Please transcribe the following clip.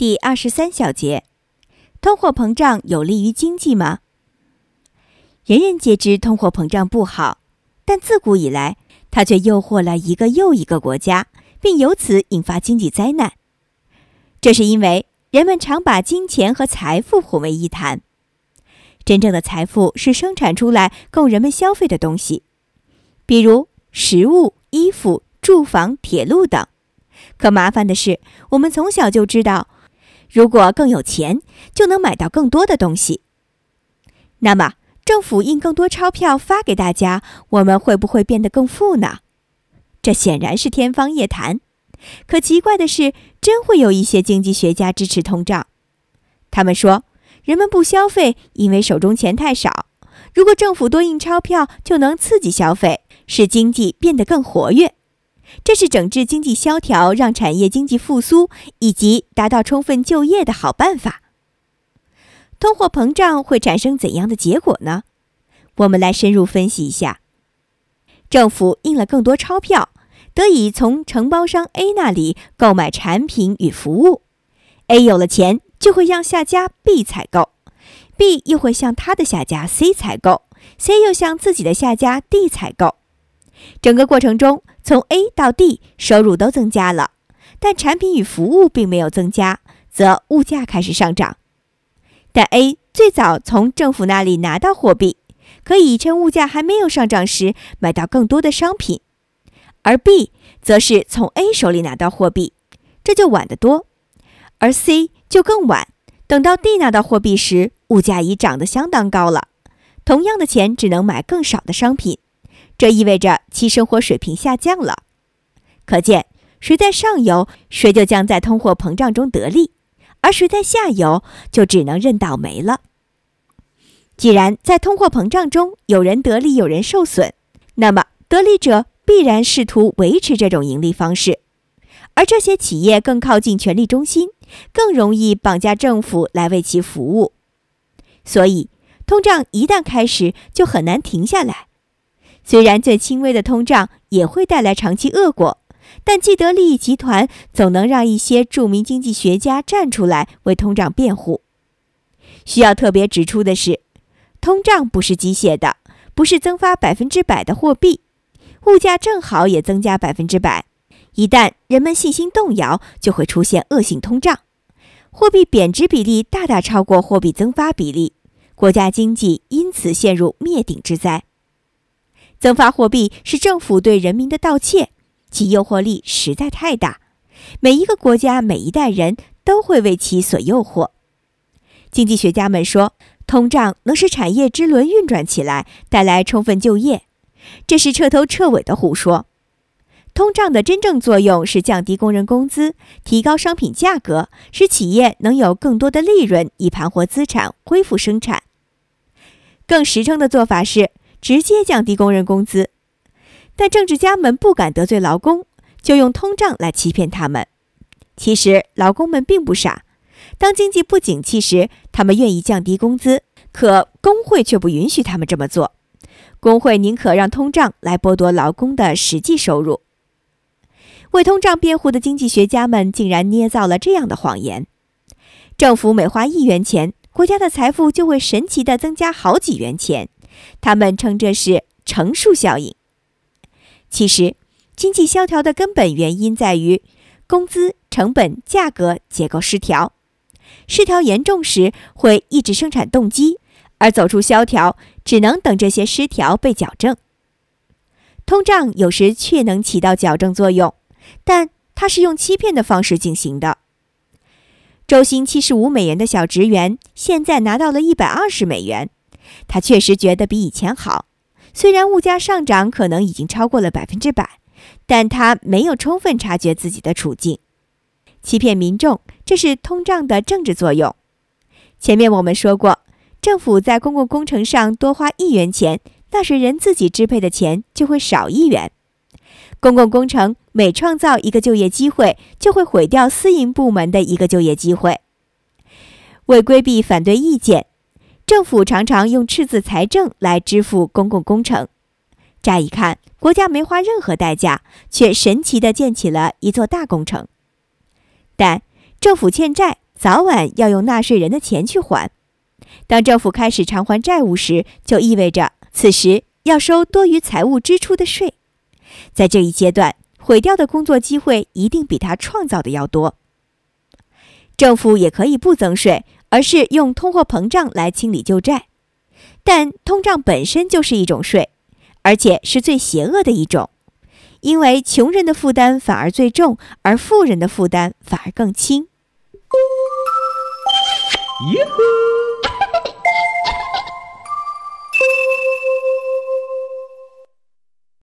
第二十三小节，通货膨胀有利于经济吗？人人皆知通货膨胀不好，但自古以来，它却诱惑了一个又一个国家，并由此引发经济灾难。这是因为人们常把金钱和财富混为一谈。真正的财富是生产出来供人们消费的东西，比如食物、衣服、住房、铁路等。可麻烦的是，我们从小就知道。如果更有钱，就能买到更多的东西。那么，政府印更多钞票发给大家，我们会不会变得更富呢？这显然是天方夜谭。可奇怪的是，真会有一些经济学家支持通胀。他们说，人们不消费，因为手中钱太少。如果政府多印钞票，就能刺激消费，使经济变得更活跃。这是整治经济萧条、让产业经济复苏以及达到充分就业的好办法。通货膨胀会产生怎样的结果呢？我们来深入分析一下。政府印了更多钞票，得以从承包商 A 那里购买产品与服务。A 有了钱，就会让下家 B 采购，B 又会向他的下家 C 采购，C 又向自己的下家 D 采购。整个过程中，从 A 到 D 收入都增加了，但产品与服务并没有增加，则物价开始上涨。但 A 最早从政府那里拿到货币，可以趁物价还没有上涨时买到更多的商品，而 B 则是从 A 手里拿到货币，这就晚得多。而 C 就更晚，等到 D 拿到货币时，物价已涨得相当高了，同样的钱只能买更少的商品。这意味着其生活水平下降了，可见谁在上游，谁就将在通货膨胀中得利，而谁在下游就只能认倒霉了。既然在通货膨胀中有人得利，有人受损，那么得利者必然试图维持这种盈利方式，而这些企业更靠近权力中心，更容易绑架政府来为其服务，所以通胀一旦开始，就很难停下来。虽然最轻微的通胀也会带来长期恶果，但既得利益集团总能让一些著名经济学家站出来为通胀辩护。需要特别指出的是，通胀不是机械的，不是增发百分之百的货币，物价正好也增加百分之百。一旦人们信心动摇，就会出现恶性通胀，货币贬值比例大大超过货币增发比例，国家经济因此陷入灭顶之灾。增发货币是政府对人民的盗窃，其诱惑力实在太大。每一个国家、每一代人都会为其所诱惑。经济学家们说，通胀能使产业之轮运转起来，带来充分就业，这是彻头彻尾的胡说。通胀的真正作用是降低工人工资，提高商品价格，使企业能有更多的利润，以盘活资产，恢复生产。更实诚的做法是。直接降低工人工资，但政治家们不敢得罪劳工，就用通胀来欺骗他们。其实劳工们并不傻，当经济不景气时，他们愿意降低工资，可工会却不允许他们这么做。工会宁可让通胀来剥夺劳工的实际收入。为通胀辩护的经济学家们竟然捏造了这样的谎言：政府每花一元钱，国家的财富就会神奇地增加好几元钱。他们称这是乘数效应。其实，经济萧条的根本原因在于工资、成本、价格结构失调。失调严重时会抑制生产动机，而走出萧条只能等这些失调被矫正。通胀有时确能起到矫正作用，但它是用欺骗的方式进行的。周薪七十五美元的小职员现在拿到了一百二十美元。他确实觉得比以前好，虽然物价上涨可能已经超过了百分之百，但他没有充分察觉自己的处境，欺骗民众，这是通胀的政治作用。前面我们说过，政府在公共工程上多花一元钱，纳税人自己支配的钱就会少一元。公共工程每创造一个就业机会，就会毁掉私营部门的一个就业机会。为规避反对意见。政府常常用赤字财政来支付公共工程，乍一看，国家没花任何代价，却神奇地建起了一座大工程。但政府欠债早晚要用纳税人的钱去还。当政府开始偿还债务时，就意味着此时要收多余财务支出的税。在这一阶段，毁掉的工作机会一定比他创造的要多。政府也可以不增税，而是用通货膨胀来清理旧债。但通胀本身就是一种税，而且是最邪恶的一种，因为穷人的负担反而最重，而富人的负担反而更轻。哟呼！